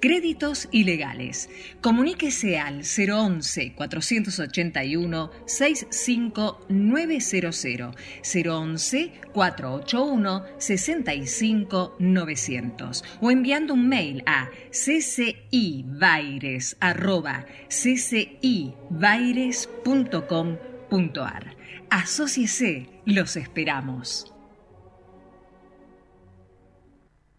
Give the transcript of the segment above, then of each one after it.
Créditos ilegales. Comuníquese al 011-481-65900, 011-481-65900 o enviando un mail a ccibaires.ccibaires.com.ar. Asociese, los esperamos.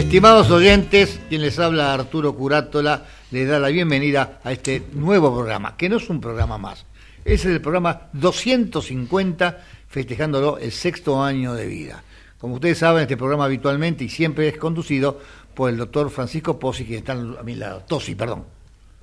Estimados oyentes, quien les habla Arturo Curátola, les da la bienvenida a este nuevo programa, que no es un programa más, es el programa 250, festejándolo el sexto año de vida. Como ustedes saben, este programa habitualmente y siempre es conducido por el doctor Francisco Posi, que está a mi lado. Tosi, perdón.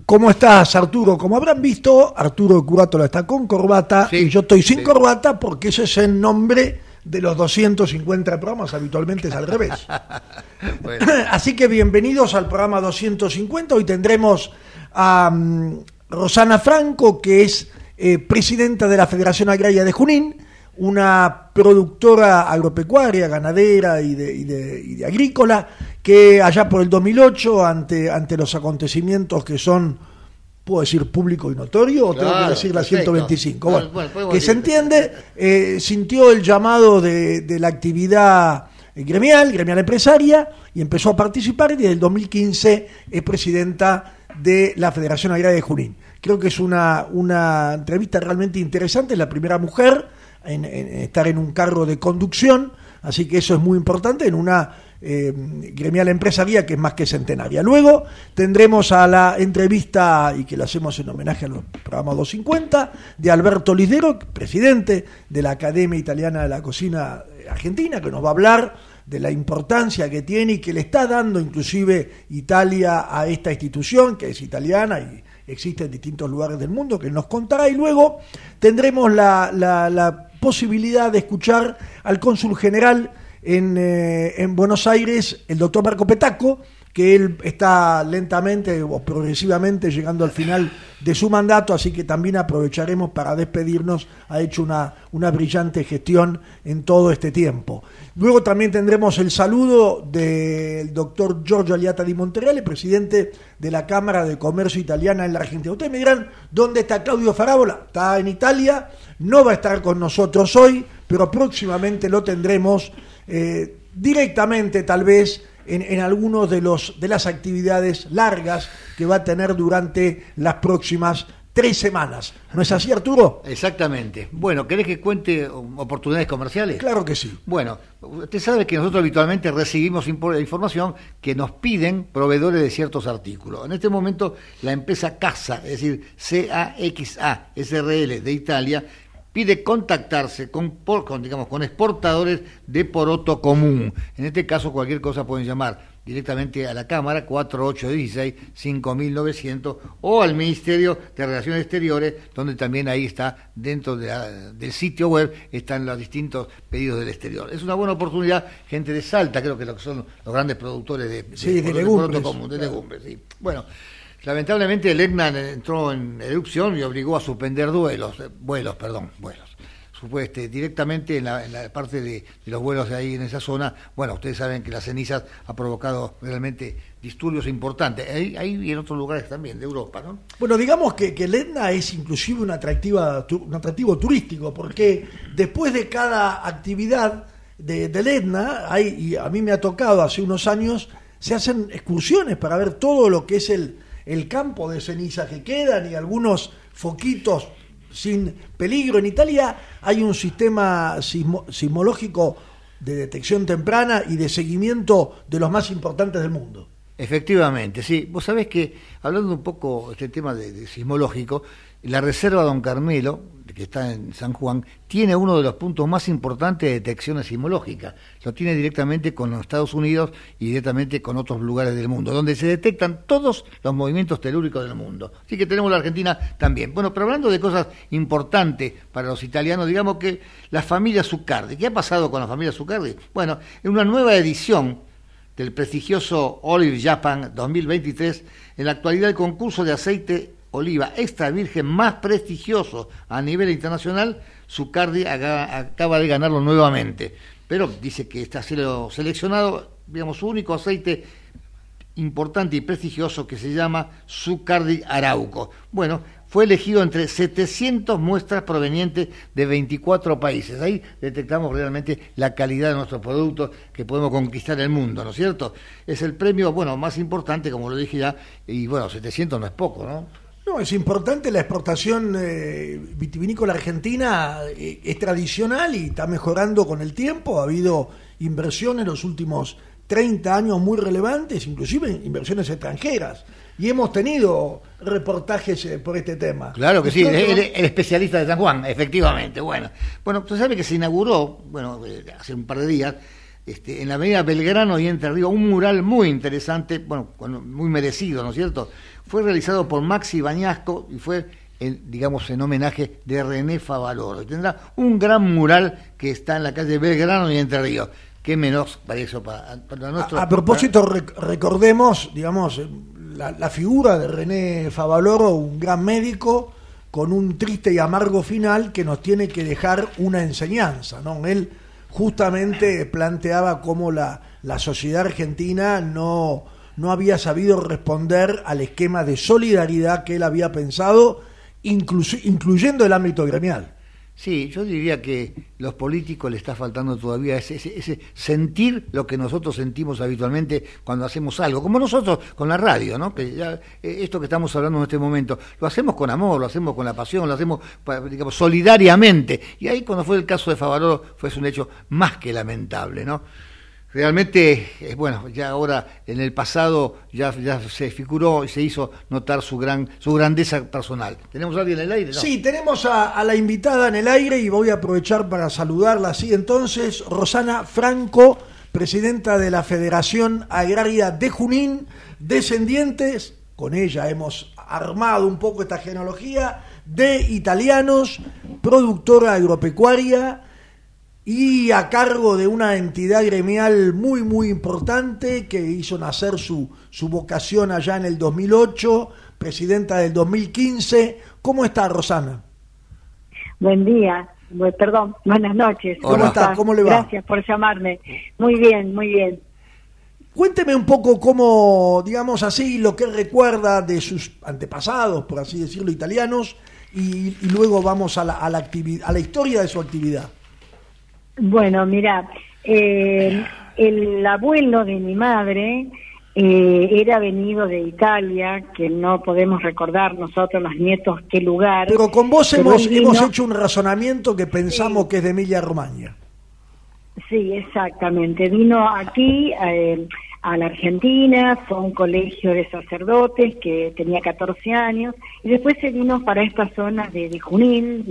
¿Cómo estás, Arturo? Como habrán visto, Arturo Curátola está con corbata Sí, y yo estoy sin sí. corbata porque ese es el nombre de los 250 programas, habitualmente es al revés. Bueno, Así que bienvenidos al programa 250. Hoy tendremos a mm, Rosana Franco, que es eh, presidenta de la Federación Agraria de Junín, una productora agropecuaria, ganadera y de, y de- y de agrícola, que allá por el 2008, ante, ante los acontecimientos que son, puedo decir, público y notorio, o tengo que decir la perfecto. 125. Bueno, Bueno, bueno, podemos que se entiende, eh, sintió el llamado de, de la actividad gremial, gremial empresaria, y empezó a participar y desde el 2015 es presidenta de la Federación Agraria de Junín. Creo que es una, una entrevista realmente interesante, es la primera mujer en, en estar en un cargo de conducción, así que eso es muy importante en una eh, gremial empresaria que es más que centenaria. Luego tendremos a la entrevista, y que la hacemos en homenaje a los programas 250, de Alberto Lidero, presidente de la Academia Italiana de la Cocina Argentina, que nos va a hablar de la importancia que tiene y que le está dando inclusive Italia a esta institución, que es italiana y existe en distintos lugares del mundo, que nos contará. Y luego tendremos la, la- la posibilidad de escuchar al cónsul general en, eh, en Buenos Aires, el doctor Marco Petaco, que él está lentamente o progresivamente llegando al final de su mandato, así que también aprovecharemos para despedirnos. Ha hecho una, una brillante gestión en todo este tiempo. Luego también tendremos el saludo del doctor Giorgio Aliata di Monterreale, presidente de la Cámara de Comercio Italiana en la Argentina. Ustedes me dirán, ¿dónde está Claudio Farabola? Está en Italia, no va a estar con nosotros hoy, pero próximamente lo tendremos eh, directamente tal vez en, en algunos de los de las actividades largas que va a tener durante las próximas tres semanas. ¿No es así, Arturo? exactamente. Bueno, ¿querés que cuente oportunidades comerciales? Claro que sí. Bueno, usted sabe que nosotros habitualmente recibimos información que nos piden proveedores de ciertos artículos. En este momento, la empresa CAXA, es decir, CAXA SRL de Italia, pide contactarse con, por- con, digamos, con exportadores de poroto común. En este caso, cualquier cosa pueden llamar directamente a la Cámara 4816-5900 o al Ministerio de Relaciones Exteriores, donde también ahí está, dentro de la- del sitio web, están los distintos pedidos del exterior. Es una buena oportunidad, gente de Salta, creo que son los grandes productores de, Sí, de legumbres. común, de legumbres, sí. Bueno, lamentablemente el EGNA entró en erupción y obligó a suspender duelos, eh, vuelos, perdón, vuelos. Supueste, directamente en la, parte de, los vuelos de ahí en esa zona, bueno, ustedes saben que las cenizas ha provocado realmente disturbios importantes, ahí, ahí y en otros lugares también, de Europa, ¿no? Bueno, digamos que, que el Etna es inclusive un, atractiva, un atractivo turístico, porque después de cada actividad de, del Etna, y a mí me ha tocado hace unos años, se hacen excursiones para ver todo lo que es el, el campo de ceniza que quedan y algunos foquitos sin peligro. En Italia hay un sistema sismológico de detección temprana y de seguimiento de los más importantes del mundo. Efectivamente, sí. Vos sabés que, hablando un poco de este tema de sismológico, la Reserva Don Carmelo, que está en San Juan, tiene uno de los puntos más importantes de detección sismológica. Lo tiene directamente con los Estados Unidos y directamente con otros lugares del mundo, donde se detectan todos los movimientos telúricos del mundo. Así que tenemos la Argentina también. Bueno, pero hablando de cosas importantes para los italianos, digamos que la familia Zuccardi. ¿Qué ha pasado con la familia Zuccardi? Bueno, en una nueva edición del prestigioso Olive Japan 2023, en la actualidad el concurso de aceite oliva extra virgen más prestigioso a nivel internacional, Zucardi acaba de ganarlo nuevamente. Pero dice que está seleccionado, digamos, su único aceite importante y prestigioso que se llama Zucardi Arauco. Bueno, fue elegido entre 700 muestras provenientes de 24 países. Ahí detectamos realmente la calidad de nuestros productos que podemos conquistar el mundo, ¿no es cierto? Es el premio, bueno, más importante, como lo dije ya, y bueno, 700 no es poco, ¿no? No, es importante la exportación eh, vitivinícola argentina, eh, es tradicional y está mejorando con el tiempo. Ha habido inversiones en los últimos 30 años muy relevantes, inclusive inversiones extranjeras. Y hemos tenido reportajes eh, por este tema. Claro que sí, el, especialista de San Juan, efectivamente. Bueno, bueno, usted sabe que se inauguró, bueno, hace un par de días, este, en la avenida Belgrano y Entre Ríos, un mural muy interesante, bueno, muy merecido, ¿no es cierto? Fue realizado por Maxi Bañasco y fue, digamos, en homenaje de René Favaloro. Y tendrá un gran mural que está en la calle Belgrano y Entre Ríos. Qué menos para eso, para, nuestro... A, propósito, recordemos, digamos, la, la figura de René Favaloro, un gran médico, con un triste y amargo final que nos tiene que dejar una enseñanza, ¿no? Él justamente planteaba cómo la, la sociedad argentina no, no había sabido responder al esquema de solidaridad que él había pensado, incluyendo el ámbito gremial. Sí, yo diría que los políticos le está faltando todavía ese, ese, sentir lo que nosotros sentimos habitualmente cuando hacemos algo, como nosotros con la radio, ¿no? Que ya, eh, esto que estamos hablando en este momento, lo hacemos con amor, lo hacemos con la pasión, lo hacemos, digamos, solidariamente. Y ahí cuando fue el caso de Favaloro fue un hecho más que lamentable, ¿no? Realmente, eh, bueno, ya ahora en el pasado ya, ya se figuró y se hizo notar su gran su grandeza personal. ¿Tenemos a alguien en el aire? Sí, tenemos a, la invitada en el aire y voy a aprovechar para saludarla así entonces, Rosana Franco, presidenta de la Federación Agraria de Junín, descendientes, con ella hemos armado un poco esta genealogía de italianos, productora agropecuaria, y a cargo de una entidad gremial muy, muy importante que hizo nacer su, su vocación allá en el 2008, presidenta del 2015. ¿Cómo está, Rosana? Buen día, perdón, buenas noches. ¿Cómo, está? ¿Cómo le va? Gracias por llamarme. Muy bien, muy bien. Cuénteme un poco cómo, digamos así, lo que recuerda de sus antepasados, por así decirlo, italianos, y, luego vamos a la, a la, a la historia de su actividad. Bueno, mira, eh, el abuelo de mi madre eh, era venido de Italia, que no podemos recordar nosotros los nietos qué lugar. Pero con vos hemos, hemos hecho un razonamiento que pensamos que es de Emilia Romagna. Sí, exactamente. Vino aquí eh, a la Argentina, fue a un colegio de sacerdotes que tenía 14 años, y después se vino para esta zona de, Junín,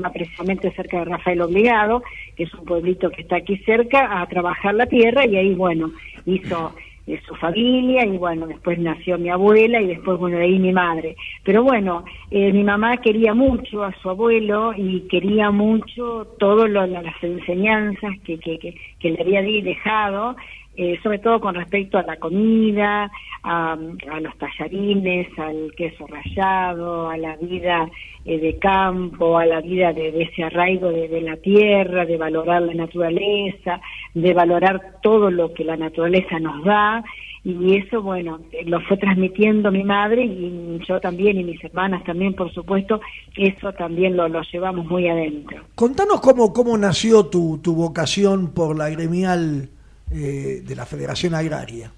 más precisamente cerca de Rafael Obligado, que es un pueblito que está aquí cerca, a trabajar la tierra, y ahí, bueno, hizo eh, su familia y bueno, después nació mi abuela y después, bueno, de ahí mi madre. Pero bueno, eh, mi mamá quería mucho a su abuelo y quería mucho todas las enseñanzas que, que, que le había dejado eh, sobre todo con respecto a la comida, a, los tallarines, al queso rallado, a la vida eh, de campo, a la vida de, ese arraigo de, la tierra, de valorar la naturaleza, de valorar todo lo que la naturaleza nos da. Y eso, bueno, lo fue transmitiendo mi madre y yo también y mis hermanas también, por supuesto, eso también lo, lo llevamos muy adentro. Contanos cómo, cómo nació tu, tu vocación por la gremial eh, de la Federación Agraria?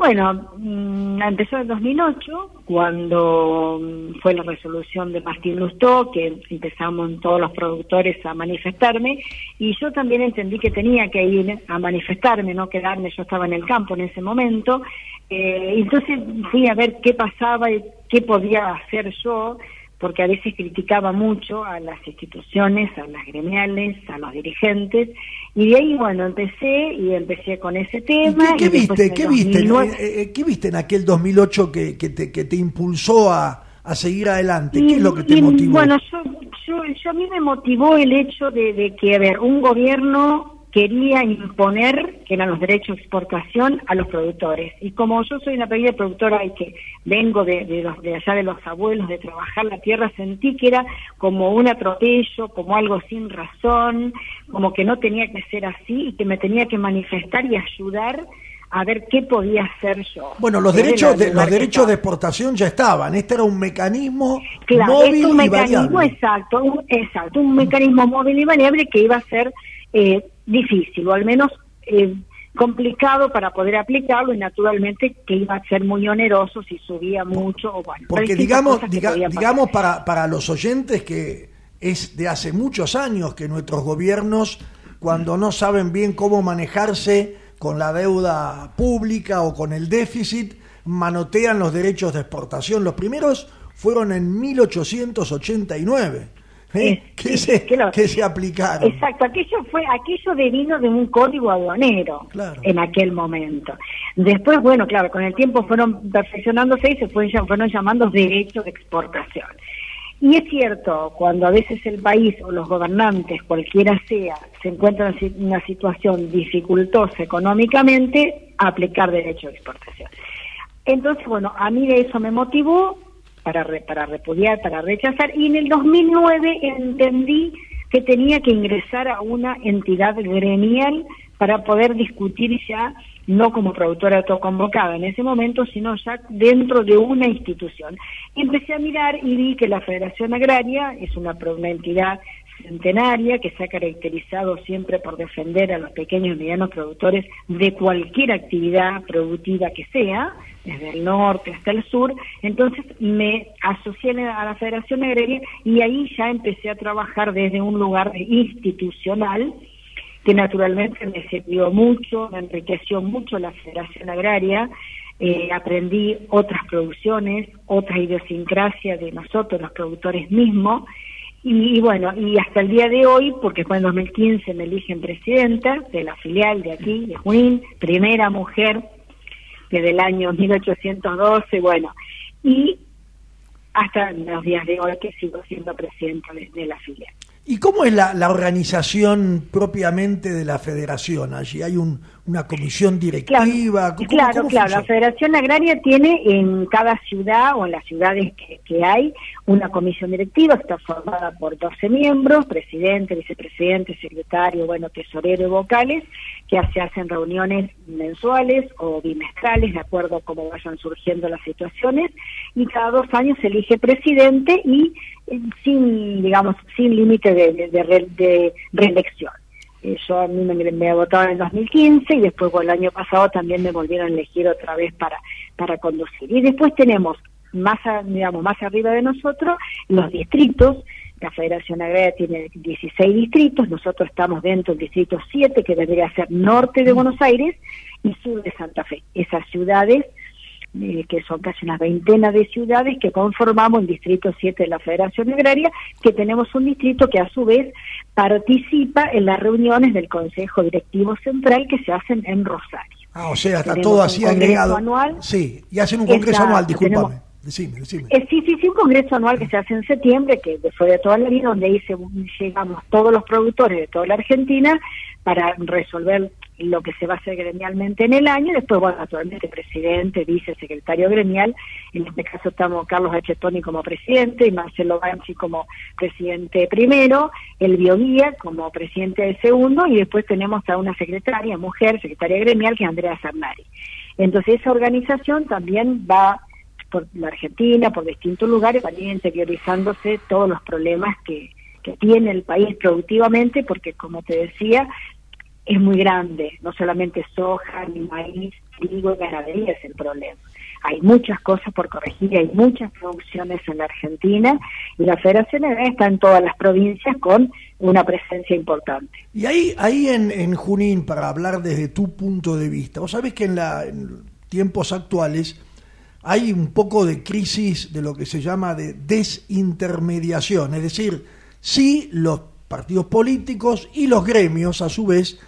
Bueno, mm, empezó en 2008, cuando mm, fue la resolución de Martín Lustó, que empezamos todos los productores a manifestarme, y yo también entendí que tenía que ir a manifestarme, no quedarme, yo estaba en el campo en ese momento, eh, entonces fui a ver qué pasaba y qué podía hacer yo, porque a veces criticaba mucho a las instituciones, a las gremiales, a los dirigentes, y de ahí, bueno, empecé y empecé con ese tema. ¿Qué, viste? ¿Qué viste? Eh, eh, ¿Qué viste en aquel 2008 que, que, te, que te impulsó a, a seguir adelante? ¿Qué es lo que te motivó? Bueno, yo, yo, yo, a mí me motivó el hecho de, de que, a ver, un gobierno quería imponer, que eran los derechos de exportación, a los productores. Y como yo soy una pequeña productora y que vengo de, de, los, de allá de los abuelos, de trabajar la tierra, sentí que era como un atropello, como algo sin razón, como que no tenía que ser así y que me tenía que manifestar y ayudar a ver qué podía hacer yo. Bueno, los derechos de, los derechos de exportación ya estaban. Este era un mecanismo móvil un y mecanismo exacto, un, exacto, un mecanismo móvil y variable que iba a ser eh, difícil, o al menos eh, complicado para poder aplicarlo y naturalmente que iba a ser muy oneroso si subía mucho o bueno. Porque digamos, digamos para, para los oyentes que es de hace muchos años que nuestros gobiernos, cuando no saben bien cómo manejarse con la deuda pública o con el déficit, manotean los derechos de exportación. Los primeros fueron en 1889 ¿Eh? ¿Qué, se, que se, aplicaron? Exacto, aquello fue aquello devino de un código aduanero en aquel momento. Después, bueno, claro, con el tiempo fueron perfeccionándose y se fueron, fueron llamando derechos de exportación. Y es cierto, cuando a veces el país o los gobernantes, cualquiera sea, se encuentran en una situación dificultosa económicamente, aplicar derechos de exportación. Entonces, bueno, a mí de eso me motivó, para, para repudiar, para rechazar, y en el 2009 entendí que tenía que ingresar a una entidad gremial para poder discutir ya, no como productora autoconvocada en ese momento, sino ya dentro de una institución. empecé a mirar y vi que la Federación Agraria es una, una entidad centenaria que se ha caracterizado siempre por defender a los pequeños y medianos productores de cualquier actividad productiva que sea, desde el norte hasta el sur. Entonces me asocié a la Federación Agraria y ahí ya empecé a trabajar desde un lugar institucional que naturalmente me sirvió mucho, me enriqueció mucho la Federación Agraria, eh, aprendí otras producciones, otras idiosincrasias de nosotros, los productores mismos, y, bueno, y hasta el día de hoy, porque fue en 2015 me eligen presidenta de la filial de aquí, de Junín, primera mujer desde el año 1812, bueno, y hasta los días de hoy que sigo siendo presidenta de la filial. ¿Y cómo es la, la, organización propiamente de la federación? Allí hay un, una comisión directiva. Claro, claro, La Federación Agraria tiene en cada ciudad o en las ciudades que, que, hay una comisión directiva. Está formada por 12 miembros, presidente, vicepresidente, secretario, bueno, tesorero y vocales, que se hacen reuniones mensuales o bimestrales de acuerdo a cómo vayan surgiendo las situaciones. Y cada dos años se elige presidente y sin, digamos, sin límite de, de, reelección. Eh, yo a mí me, me he votado en el 2015 y después el año pasado también me volvieron a elegir otra vez para, para conducir. Y después tenemos más, digamos, más arriba de nosotros los distritos. La Federación Agraria tiene 16 distritos, nosotros estamos dentro del distrito 7, que debería ser norte de Buenos Aires, y sur de Santa Fe. Esas ciudades eh, que son casi una veintena de ciudades que conformamos el Distrito 7 de la Federación Agraria, que tenemos un distrito que a su vez participa en las reuniones del Consejo Directivo Central que se hacen en Rosario. Ah, o sea, está todo así agregado. Anual. Sí, y hacen un congreso anual, discúlpame. Decime, decime. Eh, sí, sí, sí, un congreso anual que se hace en septiembre, que fue de toda la vida, donde ahí llegamos todos los productores de toda la Argentina para resolver lo que se va a hacer gremialmente en el año, después, bueno, actualmente presidente, vice, secretario gremial, en este caso estamos Carlos Toni como presidente y Marcelo Banchi como presidente primero, el bioguía como presidente de segundo y después tenemos a una secretaria, mujer, secretaria gremial, que es Andrea Sarnari. Entonces esa organización también va por la Argentina, por distintos lugares, van interiorizándose todos los problemas que, que tiene el país productivamente, porque como te decía, es muy grande, no solamente soja, ni maíz, trigo, ganadería es el problema. Hay muchas cosas por corregir, hay muchas producciones en la Argentina y la Federación está en todas las provincias con una presencia importante. Y ahí, ahí en, en Junín, para hablar desde tu punto de vista, vos sabés que en, la, en tiempos actuales hay un poco de crisis de lo que se llama de desintermediación, es decir, si los partidos políticos y los gremios, a su vez,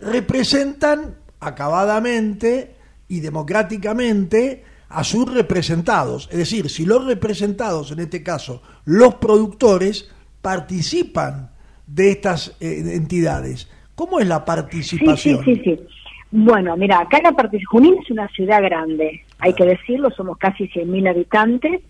representan acabadamente y democráticamente a sus representados. Es decir, si los representados, en este caso los productores, participan de estas eh, entidades. ¿Cómo es la participación? Sí, sí, sí. Bueno, mira, acá la participación, Junín es una ciudad grande, hay que decirlo, somos casi 100.000 habitantes.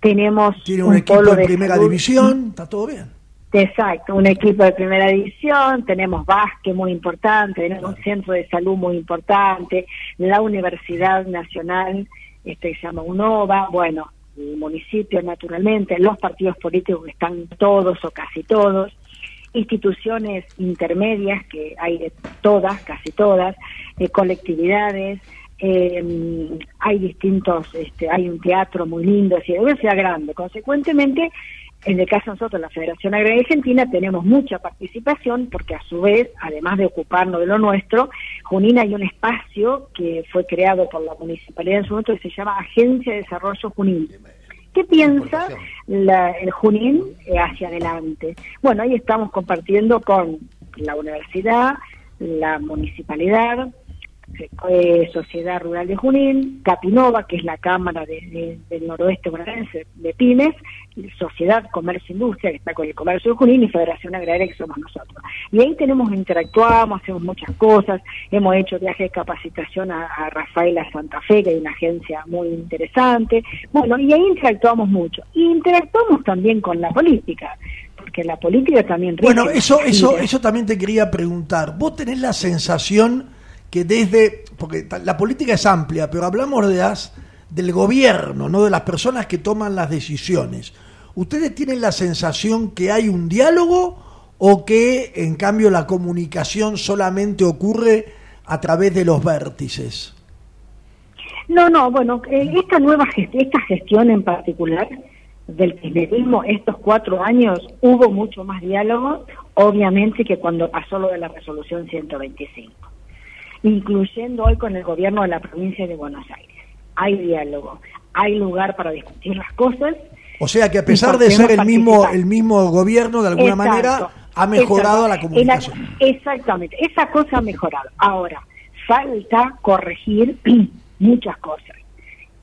Tenemos Tiene un, equipo de primera división, está todo bien. Exacto, un equipo de primera división, tenemos básquet muy importante, tenemos un centro de salud muy importante, la Universidad Nacional, este se llama UNOVA, bueno, el municipio naturalmente, los partidos políticos están todos o casi todos, instituciones intermedias que hay de todas, casi todas, eh, colectividades, eh, hay distintos, este, hay un teatro muy lindo, es una ciudad grande. Consecuentemente, en el caso de nosotros, la Federación Agraria Argentina, tenemos mucha participación porque a su vez, además de ocuparnos de lo nuestro, Junín hay un espacio que fue creado por la municipalidad en su momento que se llama Agencia de Desarrollo Junín. ¿Qué piensa el Junín eh, hacia adelante? Bueno, ahí estamos compartiendo con la universidad, la municipalidad, eh, Sociedad Rural de Junín, Capinova, que es la Cámara del Noroeste Bonaerense de Pymes, Sociedad Comercio Industria, que está con el Comercio de Junín, y Federación Agraria, que somos nosotros. Y ahí tenemos, interactuamos, hacemos muchas cosas, hemos hecho viajes de capacitación a, a Rafaela Santa Fe, que hay una agencia muy interesante, bueno, y ahí interactuamos mucho. Y interactuamos también con la política, porque la política también... Bueno, eso, eso, eso también te quería preguntar. ¿Vos tenés la sensación que desde, porque la política es amplia, pero hablamos de las, del gobierno, no de las personas que toman las decisiones. ¿Ustedes tienen la sensación que hay un diálogo o que en cambio la comunicación solamente ocurre a través de los vértices? No, no, bueno, eh, esta nueva gestión, esta gestión en particular del kirchnerismo, estos cuatro años, hubo mucho más diálogo, obviamente que cuando pasó lo de la resolución 125 incluyendo hoy con el gobierno de la provincia de Buenos Aires. Hay diálogo, hay lugar para discutir las cosas. O sea que a pesar de ser el mismo el mismo gobierno, de alguna manera ha mejorado la comunicación. exactamente, esa cosa ha mejorado. Ahora, falta corregir muchas cosas,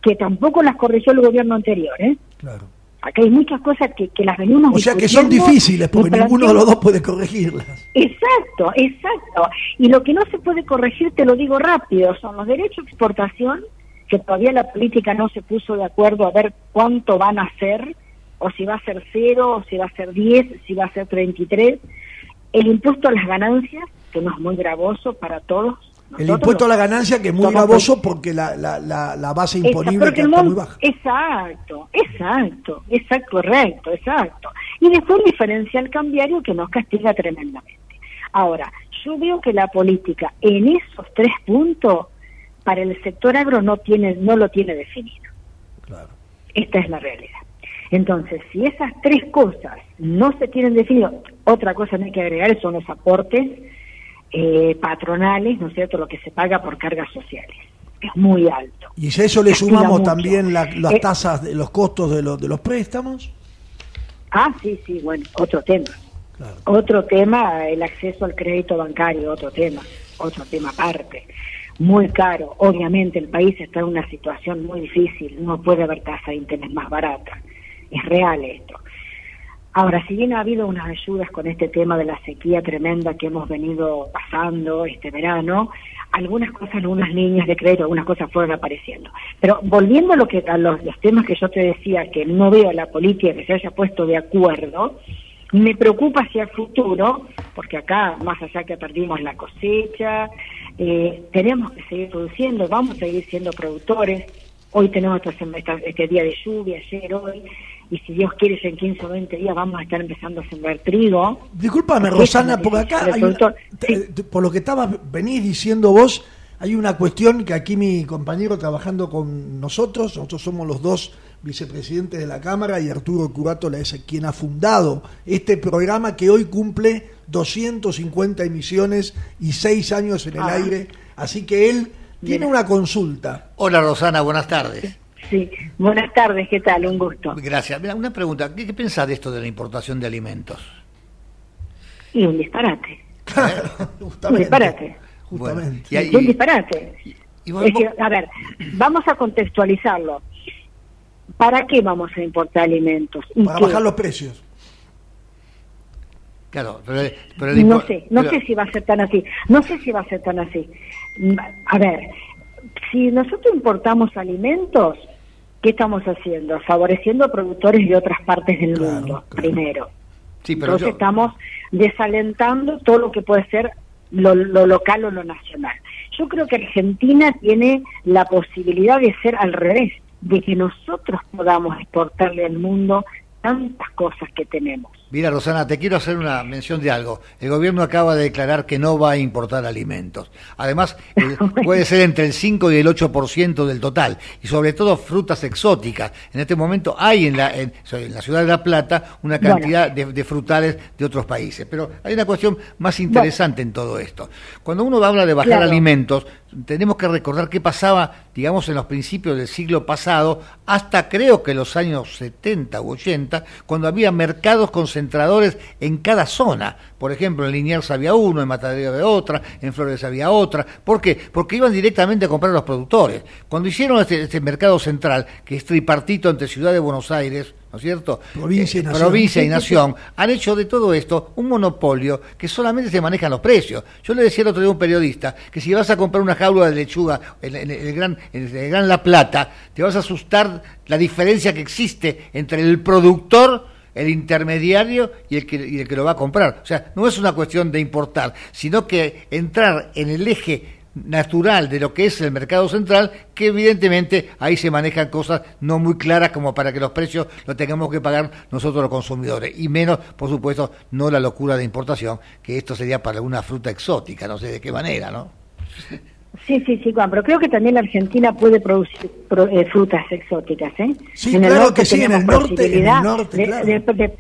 que tampoco las corrigió el gobierno anterior, ¿eh? Claro. Acá hay muchas cosas que, que las venimos O sea que son difíciles porque ninguno de los dos puede corregirlas. Exacto, exacto. Y lo que no se puede corregir, te lo digo rápido, son los derechos de exportación, que todavía la política no se puso de acuerdo a ver cuánto van a ser, o si va a ser cero, o si va a ser 10, si va a ser 33. El impuesto a las ganancias, que no es muy gravoso para todos, el impuesto a la ganancia que es muy gravoso porque la, la, la, base imponible está muy baja. Exacto, exacto, exacto, correcto, exacto. Y después el diferencial cambiario que nos castiga tremendamente. Ahora, yo veo que la política en esos tres puntos para el sector agro no tiene no lo tiene definido. Claro. Esta es la realidad. Entonces, si esas tres cosas no se tienen definido, otra cosa que hay que agregar son los aportes eh, patronales, ¿no es cierto?, lo que se paga por cargas sociales. Es muy alto. ¿Y si a eso le sumamos también las eh, tasas, de los costos de, los de los préstamos? Ah, sí, sí, bueno, otro tema. Otro tema, el acceso al crédito bancario, otro tema, otro tema aparte. Muy caro. Obviamente el país está en una situación muy difícil, no puede haber tasa de interés más barata. Es real esto. Ahora, si bien ha habido unas ayudas con este tema de la sequía tremenda que hemos venido pasando este verano, algunas cosas, algunas líneas de crédito, algunas cosas fueron apareciendo. Pero volviendo a, lo que, a los, temas que yo te decía, que no veo la política que se haya puesto de acuerdo, me preocupa hacia el futuro, porque acá, más allá que perdimos la cosecha, eh, tenemos que seguir produciendo, vamos a seguir siendo productores. Hoy tenemos este día de lluvia, ayer, hoy, y si Dios quiere, en 15 o 20 días vamos a estar empezando a sembrar trigo. Discúlpame, Rosana, porque acá, por lo que estabas, venís diciendo vos, hay una cuestión que aquí mi compañero trabajando con nosotros, nosotros somos los dos vicepresidentes de la Cámara y Arturo Curato es quien ha fundado este programa que hoy cumple 250 emisiones y 6 años en el ah. aire, así que él tiene una consulta. Hola Rosana, buenas tardes. Sí, buenas tardes, ¿qué tal? Un gusto. Gracias. Mira, una pregunta, ¿qué, qué pensás de esto de la importación de alimentos? Y un disparate. Claro, un disparate. Justamente. un disparate. a ver, vamos a contextualizarlo. ¿Para qué vamos a importar alimentos? Para bajar los precios. Claro, pero, no sé, no sé si va a ser tan así. No sé si va a ser tan así. A ver, si nosotros importamos alimentos, ¿qué estamos haciendo? Favoreciendo a productores de otras partes del mundo, primero. Sí, pero Entonces estamos desalentando todo lo que puede ser lo, local o lo nacional. Yo creo que Argentina tiene la posibilidad de ser al revés, de que nosotros podamos exportarle al mundo tantas cosas que tenemos. Mira, Rosana, te quiero hacer una mención de algo. El gobierno acaba de declarar que no va a importar alimentos. Además, eh, puede ser entre el 5 y el 8% del total. Y sobre todo frutas exóticas. En este momento hay en la, en, la ciudad de La Plata una cantidad de, frutales de otros países. Pero hay una cuestión más interesante en todo esto. Cuando uno habla de bajar alimentos, tenemos que recordar qué pasaba, digamos, en los principios del siglo pasado, hasta creo que los años 70 u 80, cuando había mercados concentrados concentradores en cada zona. Por ejemplo, en Liniers había uno, en Matadero había otra, en Flores había otra. ¿Por qué? Porque iban directamente a comprar los productores. Cuando hicieron este, este mercado central, que es tripartito entre Ciudad de Buenos Aires, ¿no es cierto? Provincia y, eh, nación. Provincia y nación. Han hecho de todo esto un monopolio que solamente se manejan los precios. Yo le decía el otro día a un periodista que si vas a comprar una jaula de lechuga en, el, gran, en el Gran La Plata, te vas a asustar la diferencia que existe entre el productor el intermediario y el, que, el que lo va a comprar. O sea, no es una cuestión de importar, sino que entrar en el eje natural de lo que es el mercado central, que evidentemente ahí se manejan cosas no muy claras como para que los precios los tengamos que pagar nosotros los consumidores, y menos, por supuesto, no la locura de importación, que esto sería para una fruta exótica, no sé de qué manera, ¿no? Sí, sí, sí, Juan, pero creo que también la Argentina puede producir eh, frutas exóticas, ¿eh? Sí, claro que sí, en el norte, en el norte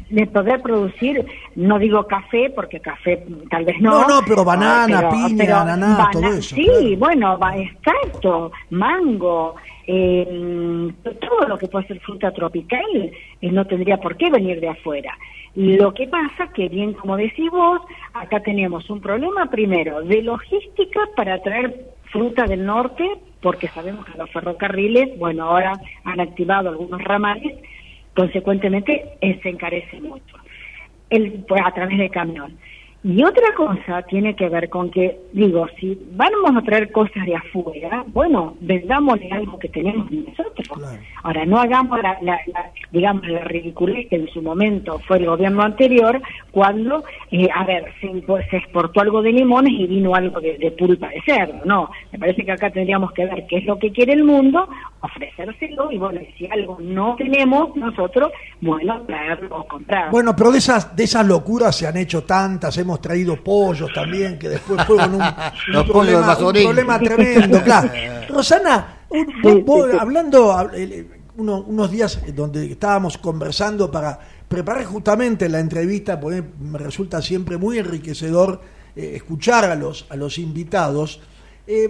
de, poder producir, no digo café, porque café tal vez no. No, no, pero banana, piña, ananá, todo eso. Sí, bueno, va, exacto, mango, eh, todo lo que puede ser fruta tropical eh, no tendría por qué venir de afuera. Lo que pasa que, bien como decís vos, acá tenemos un problema primero de logística para traer fruta del norte, porque sabemos que los ferrocarriles, bueno, ahora han activado algunos ramales, consecuentemente eh, se encarece mucho el, pues, a través de camión. Y otra cosa tiene que ver con que, digo, si vamos a traer cosas de afuera, bueno, vendámosle algo que tenemos nosotros. Ahora, no hagamos la, digamos, la ridiculez que en su momento fue el gobierno anterior, cuando, eh, a ver, se, exportó algo de limones y vino algo de, pulpa de cerdo. No, me parece que acá tendríamos que ver qué es lo que quiere el mundo, ofrecérselo y, bueno, si algo no tenemos nosotros, bueno, traerlo o comprar. Bueno, pero de esas, de esas locuras se han hecho tantas, hemos hemos traído pollos también, que después fueron un, un, problema, un problema, tremendo, claro. Rosana, hablando unos días donde estábamos conversando para preparar justamente la entrevista, porque me resulta siempre muy enriquecedor eh, escuchar a los, a los invitados. Eh,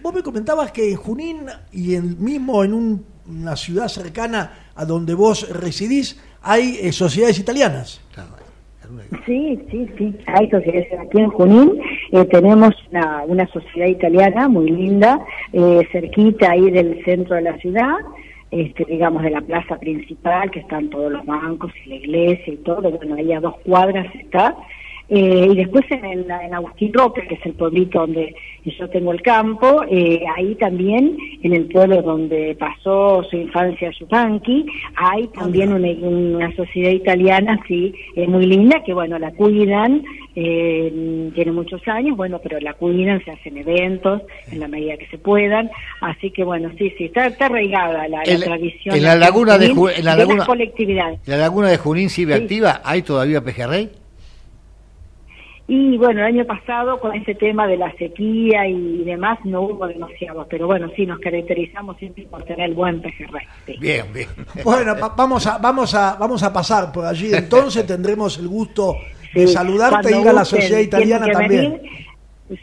vos me comentabas que en Junín y en, mismo en una ciudad cercana a donde vos residís hay eh, sociedades italianas. Sí, sí, sí, hay sociedades. Aquí en Junín eh, tenemos una, una, sociedad italiana muy linda, eh, cerquita ahí del centro de la ciudad. este, digamos, de la plaza principal, que están todos los bancos y la iglesia y todo, bueno, ahí a dos cuadras está, eh, y después en, el, en Agustín Roque, que es el pueblito donde yo tengo el campo, eh, ahí también, en el pueblo donde pasó su infancia Yupanqui, hay también una, sociedad italiana, sí, es muy linda, que bueno, la cuidan, eh, tiene muchos años, bueno, pero la cuidan, se hacen eventos en la medida que se puedan, así que bueno, sí, sí, está, está arraigada la, tradición. En la laguna de, en la laguna, colectividad. ¿La laguna de Junín sigue activa? ¿Hay todavía pejerrey? Y bueno, el año pasado con ese tema de la sequía y demás no hubo demasiado, pero bueno, sí nos caracterizamos siempre por tener buen pejerrey. Bien, bien. Bueno, vamos a vamos a vamos a pasar por allí, entonces tendremos el gusto de saludarte y a la sociedad italiana también.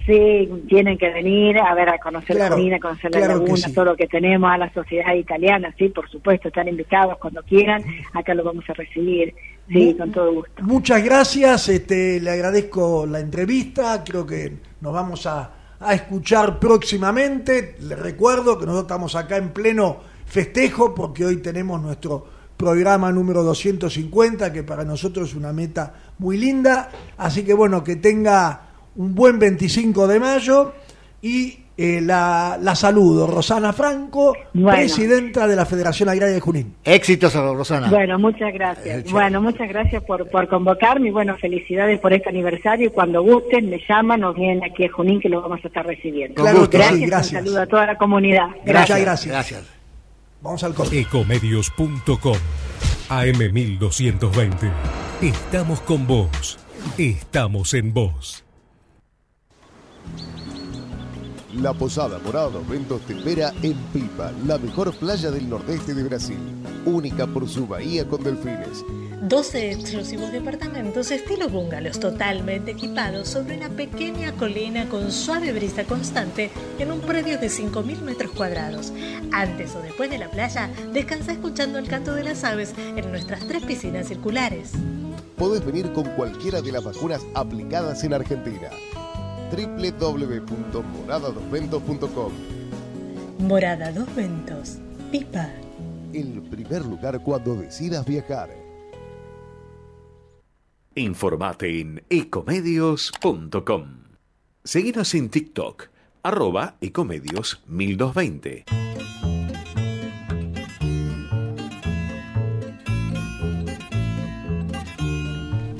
Sí, tienen que venir a ver, a conocer la a conocer la laguna, todo lo que tenemos, a la sociedad italiana, sí, por supuesto, están invitados cuando quieran, acá lo vamos a recibir, sí, con todo gusto. Muchas gracias, este, le agradezco la entrevista, creo que nos vamos a, a escuchar próximamente, le recuerdo que nosotros estamos acá en pleno festejo porque hoy tenemos nuestro programa número 250, que para nosotros es una meta muy linda, así que bueno, que tenga un buen 25 de mayo y eh, la, la, saludo, Rosana Franco, presidenta de la Federación Agraria de Junín. Éxitos, Rosana. Bueno, muchas gracias. Eh, bueno, muchas gracias por, por convocarme y bueno, felicidades por este aniversario y cuando gusten me llaman o vienen aquí a Junín que lo vamos a estar recibiendo. Claro, gracias, gracias. Un saludo a toda la comunidad. Gracias, gracias. gracias. Vamos al corte. Ecomedios.com AM1220. Estamos con vos. Estamos en vos. La Posada Morada Dos Ventos te espera en Pipa, la mejor playa del nordeste de Brasil, única por su bahía con delfines. 12 exclusivos departamentos estilo bungalows totalmente equipados sobre una pequeña colina con suave brisa constante en un predio de 5.000 metros cuadrados. Antes o después de la playa, descansa escuchando el canto de las aves en nuestras tres piscinas circulares. Podés venir con cualquiera de las vacunas aplicadas en Argentina www.moradadosventos.com Morada Dos Ventos, Pipa. El primer lugar cuando decidas viajar. Informate en ecomedios.com. Seguinos en TikTok, arroba ecomedios 1220.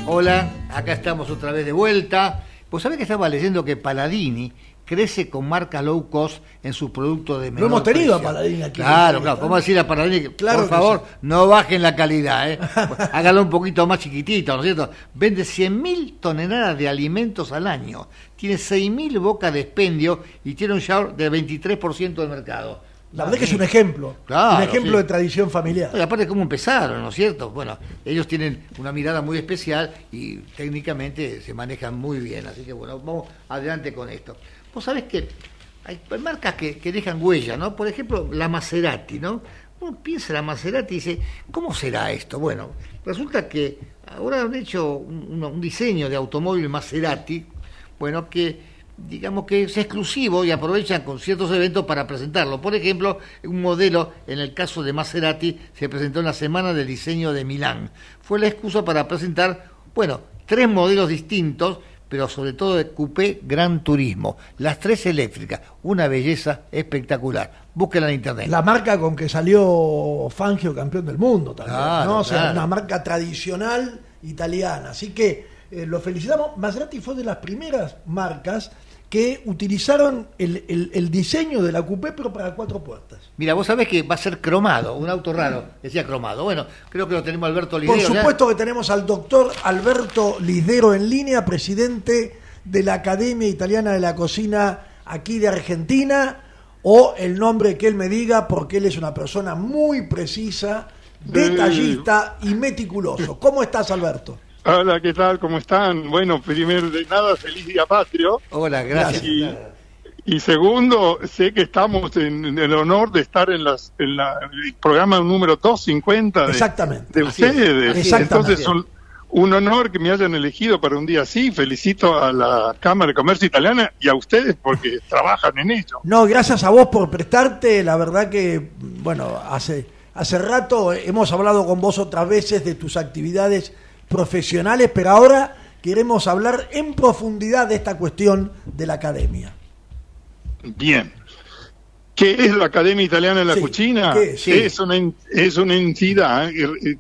Hola, acá estamos otra vez de vuelta pues sabés que estaba leyendo que Paladini crece con marcas low cost en sus productos de menor Lo hemos tenido a Paladini aquí. Claro, claro. Vamos a decir a Paladini que, por favor, no bajen la calidad, ¿eh? Hágalo un poquito más chiquitito, ¿no es cierto? Vende 100.000 toneladas de alimentos al año. Tiene 6.000 bocas de expendio y tiene un share de 23% del mercado. La verdad que es un ejemplo, un ejemplo de tradición familiar. Y aparte cómo empezaron, ¿no es cierto? Bueno, ellos tienen una mirada muy especial y técnicamente se manejan muy bien, así que bueno, vamos adelante con esto. Vos sabés que hay marcas que, dejan huella, ¿no? Por ejemplo, la Maserati, ¿no? Uno piensa la Maserati y dice, ¿cómo será esto? Bueno, resulta que ahora han hecho un diseño de automóvil Maserati, bueno, que digamos que es exclusivo y aprovechan con ciertos eventos para presentarlo. Por ejemplo, un modelo, en el caso de Maserati, se presentó en la Semana del Diseño de Milán. Fue la excusa para presentar, bueno, tres modelos distintos, pero sobre todo de coupé Gran Turismo. Las tres eléctricas, una belleza espectacular. Búsquenla en internet. La marca con que salió Fangio campeón del mundo también, ¿no? O sea, una marca tradicional italiana. Así que eh, lo felicitamos. Maserati fue de las primeras marcas que utilizaron el, diseño de la coupé pero para cuatro puertas. Mira, vos sabés que va a ser cromado, un auto raro, decía cromado. Bueno, creo que lo tenemos Alberto Lidero. Por supuesto que tenemos al doctor Alberto Lidero en línea, presidente de la Academia Italiana de la Cocina aquí de Argentina, o el nombre que él me diga, porque él es una persona muy precisa, detallista y meticuloso. ¿Cómo estás, Alberto? Hola, ¿qué tal? ¿Cómo están? Bueno, primero de nada, feliz día patrio. Hola, gracias. Y, segundo, sé que estamos en, el honor de estar en, las, en la, el programa número 250 de, Exactamente. de ustedes. Entonces, son, un honor que me hayan elegido para un día así. Felicito a la Cámara de Comercio Italiana y a ustedes porque trabajan en ello. No, gracias a vos por prestarte. La verdad que, bueno, hace Hace rato hemos hablado con vos otras veces de tus actividades profesionales, pero ahora queremos hablar en profundidad de esta cuestión de la academia. Bien. ¿Qué es la Academia Italiana de la Cocina? Es, una, es una entidad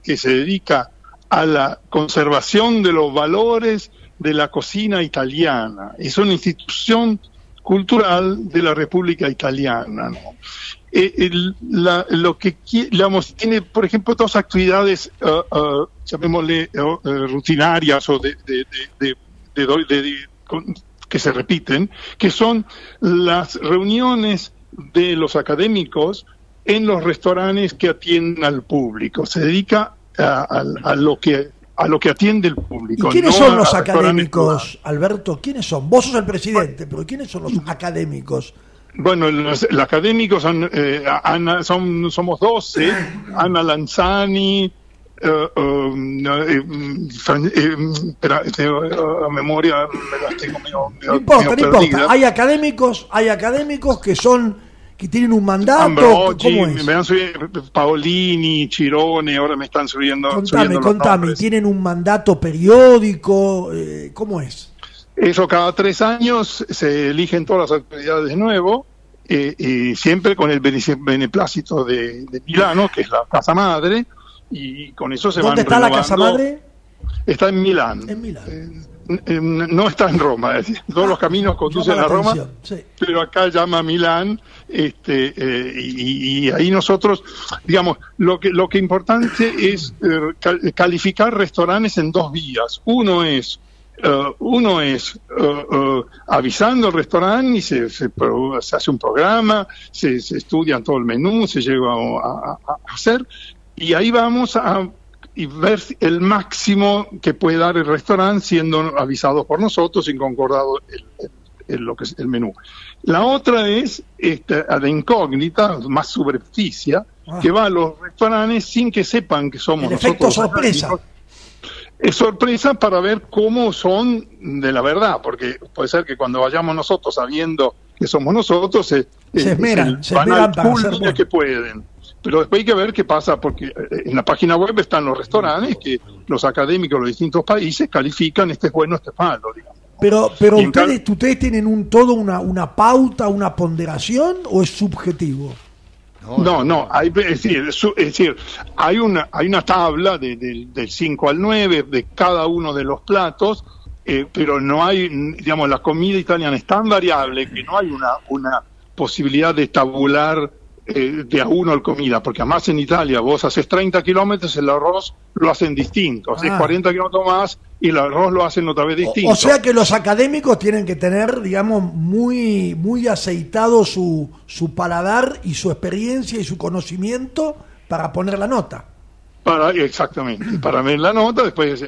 que se dedica a la conservación de los valores de la cocina italiana. Es una institución cultural de la República Italiana. Eh, lo que digamos, tiene, por ejemplo, dos actividades, uh, uh, llamémosle uh, rutinarias o de, que se repiten, que son las reuniones de los académicos en los restaurantes que atienden al público. Se dedica a, lo que a lo que atiende el público. ¿Y quiénes son los académicos, Alberto? ¿Quiénes son? Vos sos el presidente, pero ¿quiénes son los académicos? Bueno, los, académicos son, eh, Ana, son, somos 12, Ana Lanzani, uh, um, uh, memoria me las tengo medio, no importa, no importa. Hay académicos, hay académicos que son que tienen un mandato. ¿Cómo es? Me han subido Paolini, Chirone, ahora me están subiendo. Contame, contame, ¿tienen un mandato periódico? Eh, ¿Cómo es? Eso cada tres años se eligen todas las autoridades de nuevo, eh, y siempre con el beneplácito de, de, Milano, que es la casa madre, y con eso se ¿Dónde está la casa madre? Está en Milán. En Milán. Eh, no está en Roma, es decir, todos los caminos conducen a Roma, pero acá llama Milán, este, eh, y, ahí nosotros, digamos, lo que lo que importante es calificar restaurantes en dos vías. Uno es eh, uno es avisando al restaurante y se, se, hace un programa, se, se, estudia todo el menú, se llega a hacer, y ahí vamos a y ver el máximo que puede dar el restaurante siendo avisado por nosotros y concordado el, lo que es el menú. La otra es esta, de incógnita, más superficie, ah. que va a los restaurantes sin que sepan que somos el nosotros. Efecto sorpresa. Es sorpresa para ver cómo son de la verdad, porque puede ser que cuando vayamos nosotros sabiendo que somos nosotros, se, se esmeran, se esmeran para que pueden pero después hay que ver qué pasa, porque eh, en la página web están los restaurantes que los académicos de los distintos países califican este es bueno, este es malo, digamos. Pero, pero ustedes, ustedes tienen un todo una, una pauta, una ponderación o es subjetivo? No, no, hay, es, decir, hay una hay una tabla de, del 5 al 9 de cada uno de los platos, eh, pero no hay, digamos, la comida italiana es tan variable que no hay una, una posibilidad de tabular eh, de a uno al comida, porque además en Italia vos haces 30 kilómetros, el arroz lo hacen distinto, haces 40 ah. kilómetros más y el arroz lo hacen otra vez distinto. O, sea que los académicos tienen que tener, digamos, muy, muy aceitado su, su paladar y su experiencia y su conocimiento para poner la nota. Para, exactamente, para ver la nota, después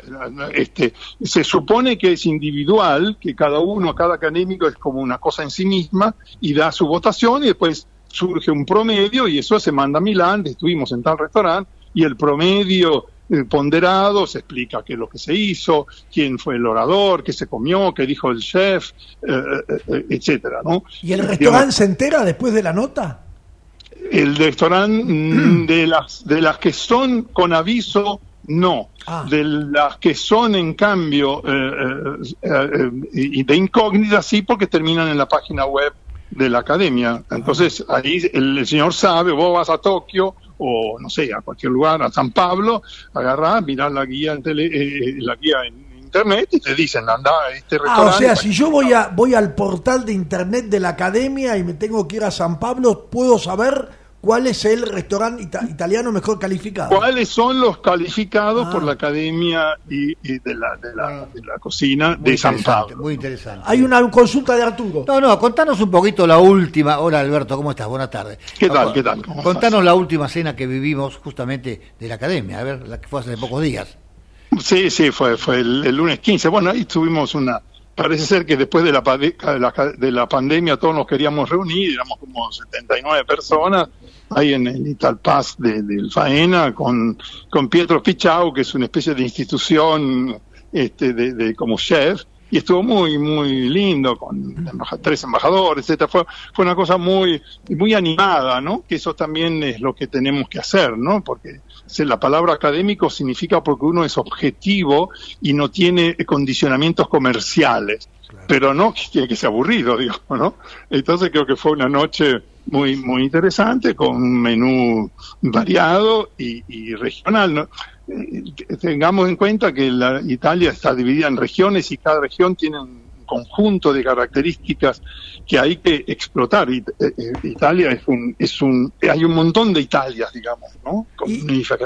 este, se supone que es individual, que cada uno, cada académico es como una cosa en sí misma y da su votación y después surge un promedio y eso se manda a Milán, estuvimos en tal restaurante y el promedio eh, ponderado se explica qué es lo que se hizo, quién fue el orador, qué se comió, qué dijo el chef, eh, eh, etcétera, ¿no? ¿Y el restaurante se entera después de la nota? El restaurante mm, de las de las que son con aviso no, ah. de las que son en cambio y de incógnita sí porque terminan en la página web de la academia. Entonces ahí el, señor sabe, vos vas a Tokio o no sé, a cualquier lugar, a San Pablo, agarrar, mirar la guía en tele, eh, la guía en internet y te dicen, anda a este restaurante. Ah, o sea, si yo voy a voy al portal de internet de la academia y me tengo que ir a San Pablo, puedo saber ¿Cuál es el restaurante italiano mejor calificado? ¿Cuáles son los calificados por ah. la Academia y, de, la, de, la, ah. de, la, Cocina de San Pablo? Muy interesante. Hay una consulta de Arturo. No, no, contanos un poquito la última. Hola Alberto, ¿cómo estás? Buenas tardes. ¿Qué tal? ¿Qué tal? Contanos la última cena que vivimos justamente de la Academia, a ver, la que fue hace pocos días. Sí, sí, fue, fue el, lunes 15. Bueno, ahí tuvimos una, parece ser que después de la, de la, pandemia todos nos queríamos reunir, éramos como 79 personas ahí en el Italpaz de, del Faena con, con Pietro Pichau, que es una especie de institución este, de, como chef, y estuvo muy, muy lindo con tres embajadores, etcétera. Fue, fue una cosa muy, muy animada, ¿no? Que eso también es lo que tenemos que hacer, ¿no? Porque la palabra académico significa porque uno es objetivo y no tiene condicionamientos comerciales. Pero no tiene que ser aburrido, digo, ¿no? Entonces creo que fue una noche muy, muy interesante, con un menú variado y, regional. Eh, tengamos en cuenta que la Italia está dividida en regiones y cada región tiene un conjunto de características que hay que explotar. Eh, eh, Italia es un, es un, hay un montón de Italias, digamos, ¿no? Con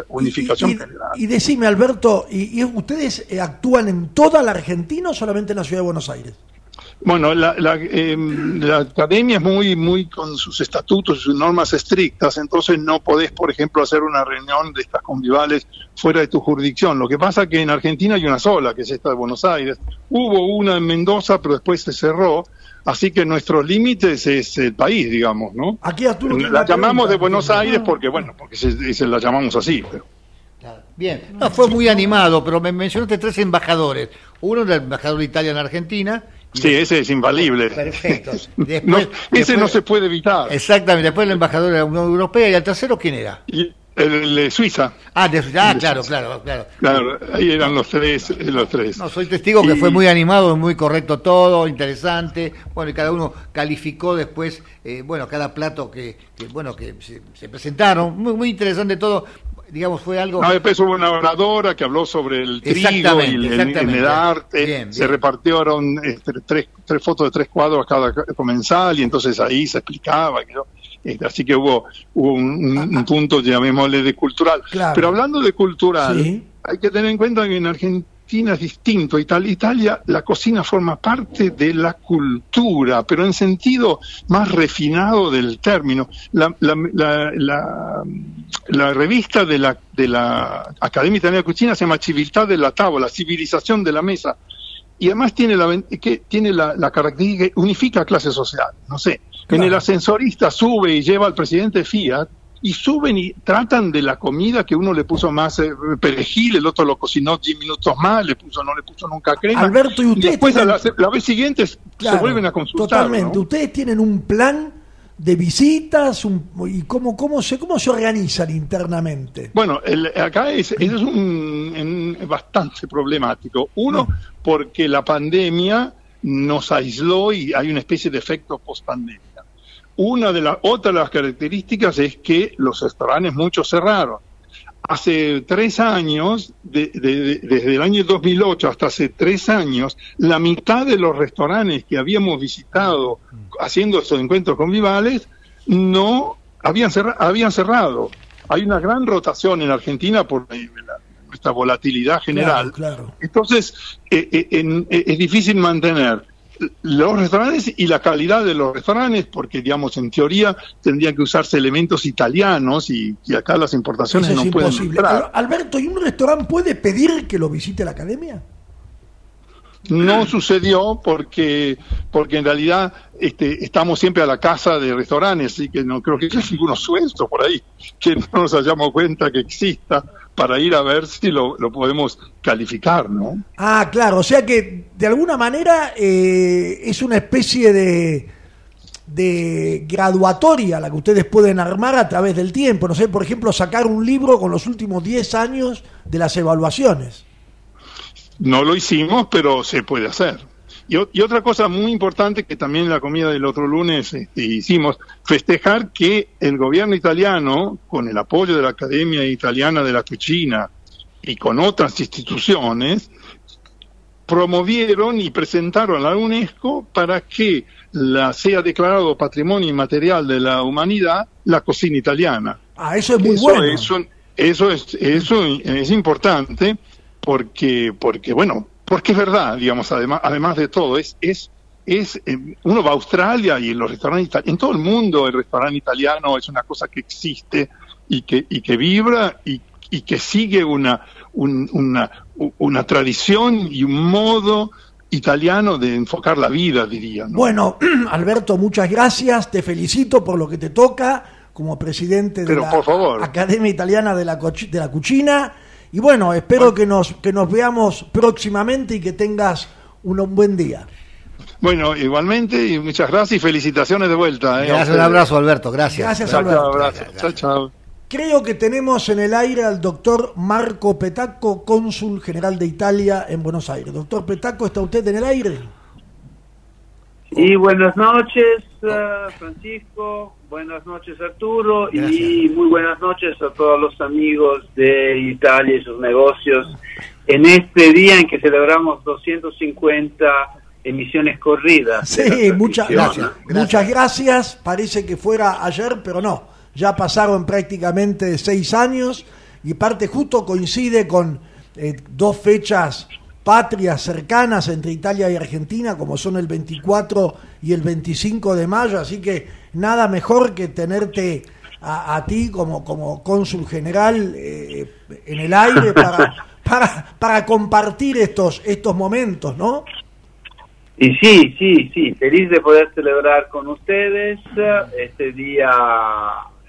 unificación y, general. Y decime, Alberto, ¿y, ustedes actúan en toda la Argentina o solamente en la ciudad de Buenos Aires? Bueno, la, la, em, la, academia es muy, muy con sus estatutos y sus normas estrictas, entonces no podés, por ejemplo, hacer una reunión de estas convivales fuera de tu jurisdicción. Lo que pasa es que en Argentina hay una sola, que es esta de Buenos Aires. Hubo una en Mendoza, pero después se cerró. Así que nuestros límites es el país, digamos, ¿no? Aquí Arturo, la llamamos de Buenos Aires porque, bueno, porque se, la llamamos así. Bien, no, fue muy animado, pero me mencionaste tres embajadores. Uno del embajador de Italia en Argentina Sí, ese es invalible. Perfecto. ese no se puede evitar. Exactamente. Después el embajador de la Unión Europea y el tercero, ¿quién era? el, de Suiza. Ah, de, ah claro, claro, claro. Claro, ahí eran los tres, los tres. No, soy testigo que fue muy animado, muy correcto todo, interesante. Bueno, y cada uno calificó después, eh, bueno, cada plato que, bueno, que se, presentaron. Muy, muy interesante todo digamos, fue algo... No, después hubo una oradora que habló sobre el trigo y el, arte, se repartieron este, tres, tres fotos de tres cuadros a cada comensal y entonces ahí se explicaba, este, así que hubo, hubo un, punto, llamémosle, de cultural. Pero hablando de cultural, hay que tener en cuenta que en Argentina es distinto. Italia, Italia, la cocina forma parte de la cultura, pero en sentido más refinado del término. La, la, revista de la, de la Academia Italiana de Cocina se llama Civiltà la Tavola, Civilización de la Mesa. Y además tiene la, que tiene la, característica que unifica clase social. No sé, en el ascensorista sube y lleva al presidente Fiat y suben y tratan de la comida que uno le puso más eh, perejil, el otro lo cocinó 10 minutos más, le puso no le puso nunca crema. Alberto, y ustedes después la, vez siguiente se vuelven a consultar. Totalmente. Ustedes tienen un plan de visitas y cómo, cómo, se, cómo se organizan internamente. Bueno, acá es, es un, bastante problemático. Uno, porque la pandemia nos aisló y hay una especie de efecto post-pandemia. Una de las otras de las características es que los restaurantes muchos cerraron. Hace tres años, desde el año 2008 hasta hace tres años, la mitad de los restaurantes que habíamos visitado haciendo estos encuentros convivales no habían, habían cerrado. Hay una gran rotación en Argentina por nuestra volatilidad general. Entonces, eh, eh, es difícil mantener los restaurantes y la calidad de los restaurantes, porque digamos en teoría tendrían que usarse elementos italianos y, acá las importaciones no pueden entrar. Alberto, ¿y un restaurante puede pedir que lo visite la academia? No sucedió porque porque en realidad este, estamos siempre a la casa de restaurantes, así que no creo que haya ninguno suelto por ahí que no nos hayamos cuenta que exista para ir a ver si lo, podemos calificar, ¿no? Ah, claro, o sea que de alguna manera eh, es una especie de, de graduatoria la que ustedes pueden armar a través del tiempo. No sé, por ejemplo, sacar un libro con los últimos 10 años de las evaluaciones. No lo hicimos, pero se puede hacer. Y, otra cosa muy importante que también en la comida del otro lunes este, hicimos, festejar que el gobierno italiano, con el apoyo de la Academia Italiana de la Cucina y con otras instituciones, promovieron y presentaron a la UNESCO para que la, sea declarado patrimonio inmaterial de la humanidad la cocina italiana. Ah, eso es muy bueno. Eso, eso, es, eso es importante porque, porque bueno, porque es verdad, digamos, además, además de todo, es, es, es, eh, uno va a Australia y en los restaurantes, en todo el mundo el restaurante italiano es una cosa que existe y que, y que vibra y, y que sigue una, una, una tradición y un modo italiano de enfocar la vida, diría. Bueno, Alberto, muchas gracias, te felicito por lo que te toca como presidente de la Academia Italiana de la, de la Cucina y bueno, espero que nos, que nos veamos próximamente y que tengas un buen día. Bueno, igualmente, y muchas gracias y felicitaciones de vuelta. ¿eh? Gracias, un abrazo, Alberto, gracias. Gracias, Alberto. Chao, chao. Creo que tenemos en el aire al doctor Marco Petaco, cónsul general de Italia en Buenos Aires. Doctor Petaco, ¿está usted en el aire? Y buenas noches, uh, Francisco, buenas noches, Arturo, y muy buenas noches a todos los amigos de Italia y sus negocios en este día en que celebramos 250 emisiones corridas. Sí, muchas gracias. Muchas gracias. Parece que fuera ayer, pero no. Ya pasaron prácticamente seis años y parte justo coincide con eh, dos fechas patrias cercanas entre Italia y Argentina, como son el 24 y el 25 de mayo, así que nada mejor que tenerte a, ti como, como cónsul general eh, en el aire para, para, para compartir estos, estos momentos, ¿no? Y sí, sí, sí, feliz de poder celebrar con ustedes este día,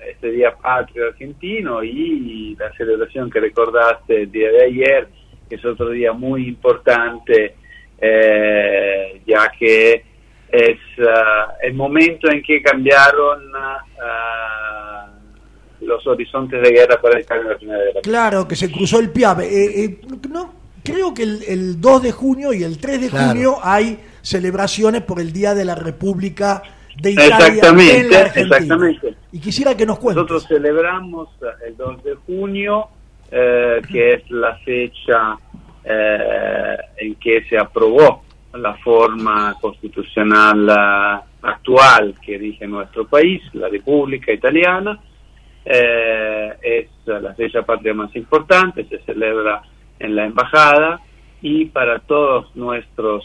este día patrio argentino y la celebración que recordaste el día de ayer que es otro día muy importante, eh, ya que es uh, el momento en que cambiaron uh, los horizontes de guerra para el cambio de la Primera Guerra. Claro, que se cruzó el Piave. Eh, eh, no, creo que el, 2 de junio y el 3 de junio hay celebraciones por el Día de la República de Italia exactamente, en la Argentina. Exactamente. Y quisiera que nos cuentes. Nosotros celebramos el 2 de junio eh, que es la fecha eh, en que se aprobó la forma constitucional eh, actual que rige nuestro país, la República Italiana. es la fecha patria más importante, se celebra en la embajada y para todos nuestros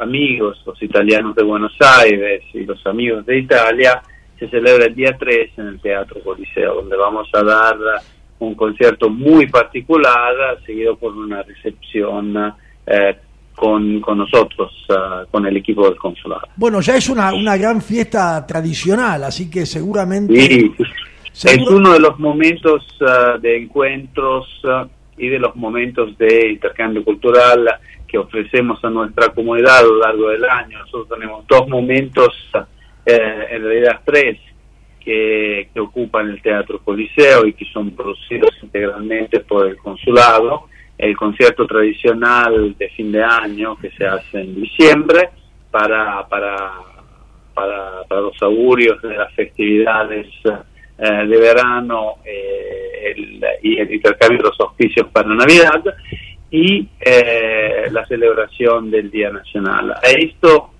amigos, los italianos de Buenos Aires y los amigos de Italia, se celebra el día 3 en el Teatro Coliseo, donde vamos a dar un concierto muy particular, seguido por una recepción eh, con, con, nosotros, uh, con el equipo del consulado. Bueno, ya es una, una gran fiesta tradicional, así que seguramente... Sí, es uno de los momentos uh, de encuentros uh, y de los momentos de intercambio cultural que ofrecemos a nuestra comunidad a lo largo del año. Nosotros tenemos dos momentos, eh, en realidad tres, que, ocupan el Teatro Coliseo y que son producidos integralmente por el consulado, el concierto tradicional de fin de año que se hace en diciembre para, para, para, los augurios de las festividades eh, de verano eh, y el intercambio de los auspicios para Navidad y eh, la celebración del Día Nacional. Esto,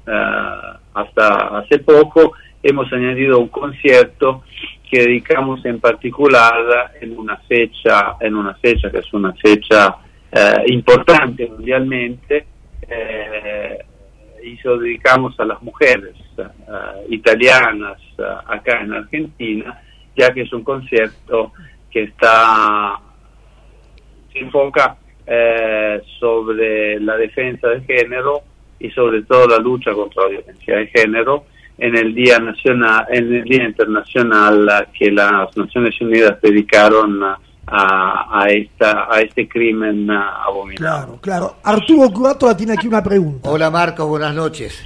hasta hace poco, hemos añadido un concierto que dedicamos en particular en una fecha, en una fecha que es una fecha eh, importante mundialmente, eh, y lo dedicamos a las mujeres eh, italianas acá en Argentina, ya que es un concierto que está se enfoca sobre la defensa del género y sobre todo la lucha contra la violencia de género en el Día Nacional, en el Día Internacional que las Naciones Unidas dedicaron a, a, esta, a este crimen abominable. Claro, claro. Arturo Curato tiene aquí una pregunta. Hola Marcos, buenas noches.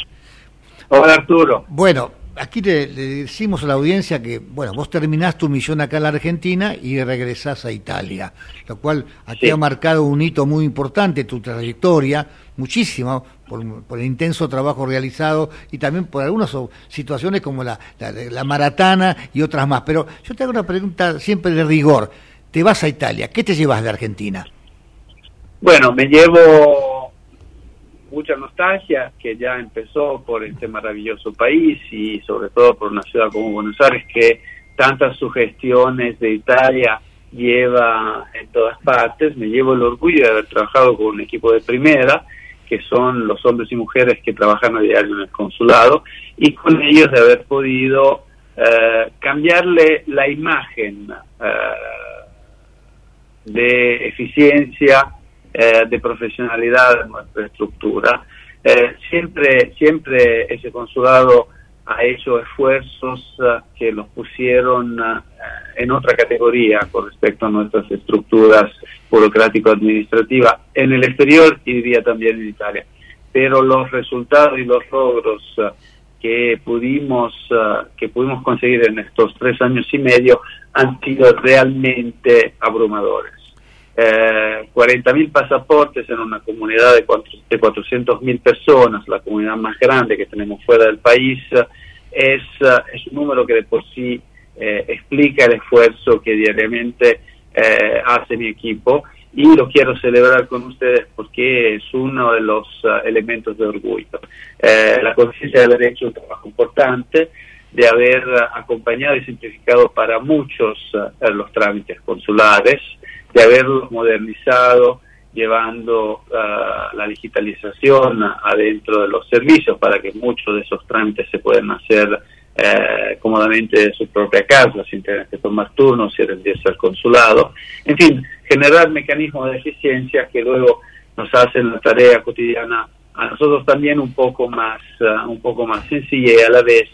Hola Arturo. Bueno, aquí le, decimos a la audiencia que, bueno, vos terminás tu misión acá en la Argentina y regresás a Italia, lo cual aquí ha marcado un hito muy importante tu trayectoria, muchísimo, por, el intenso trabajo realizado y también por algunas situaciones como la, la, maratana y otras más. Pero yo te hago una pregunta siempre de rigor. Te vas a Italia, ¿qué te llevas de Argentina? Bueno, me llevo mucha nostalgia que ya empezó por este maravilloso país y sobre todo por una ciudad como Buenos Aires que tantas sugestiones de Italia lleva en todas partes. Me llevo el orgullo de haber trabajado con un equipo de primera, que son los hombres y mujeres que trabajan a diario en el consulado, y con ellos de haber podido eh, cambiarle la imagen eh, de eficiencia eh, de profesionalidad de nuestra estructura. Eh, siempre, siempre ese consulado ha hecho esfuerzos eh, que los pusieron en otra categoría con respecto a nuestras estructuras burocrático-administrativas en el exterior y diría también en Italia. pero los resultados y los logros que pudimos que pudimos conseguir en estos tres años y medio han sido realmente abrumadores. Eh, 40.000 pasaportes en una comunidad de, de 400.000 personas, la comunidad más grande que tenemos fuera del país, es, es un número que de por sí eh, explica el esfuerzo que diariamente eh, hace mi equipo y lo quiero celebrar con ustedes porque es uno de los uh, elementos de orgullo. Eh, la conciencia de haber hecho un trabajo importante, de haber acompañado y simplificado para muchos uh, los trámites consulares, de haberlos modernizado, llevando uh, la digitalización adentro de los servicios para que muchos de esos trámites se puedan hacer eh, cómodamente de su propia casa, sin tener que tomar turnos y rendirse al consulado. En fin, generar mecanismos de eficiencia que luego nos hacen la tarea cotidiana a nosotros también un poco más, uh, un poco más sencilla y a la vez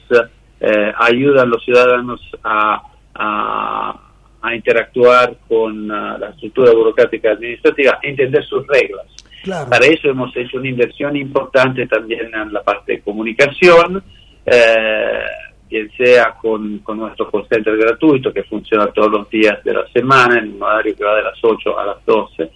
ayudan a los ciudadanos a, a, a interactuar con uh, la estructura burocrática administrativa, entender sus reglas. Claro. Para eso hemos hecho una inversión importante también en la parte de comunicación, eh, bien sea con, con nuestro call center gratuito que funciona todos los días de la semana en un horario que va de las 8 a las 12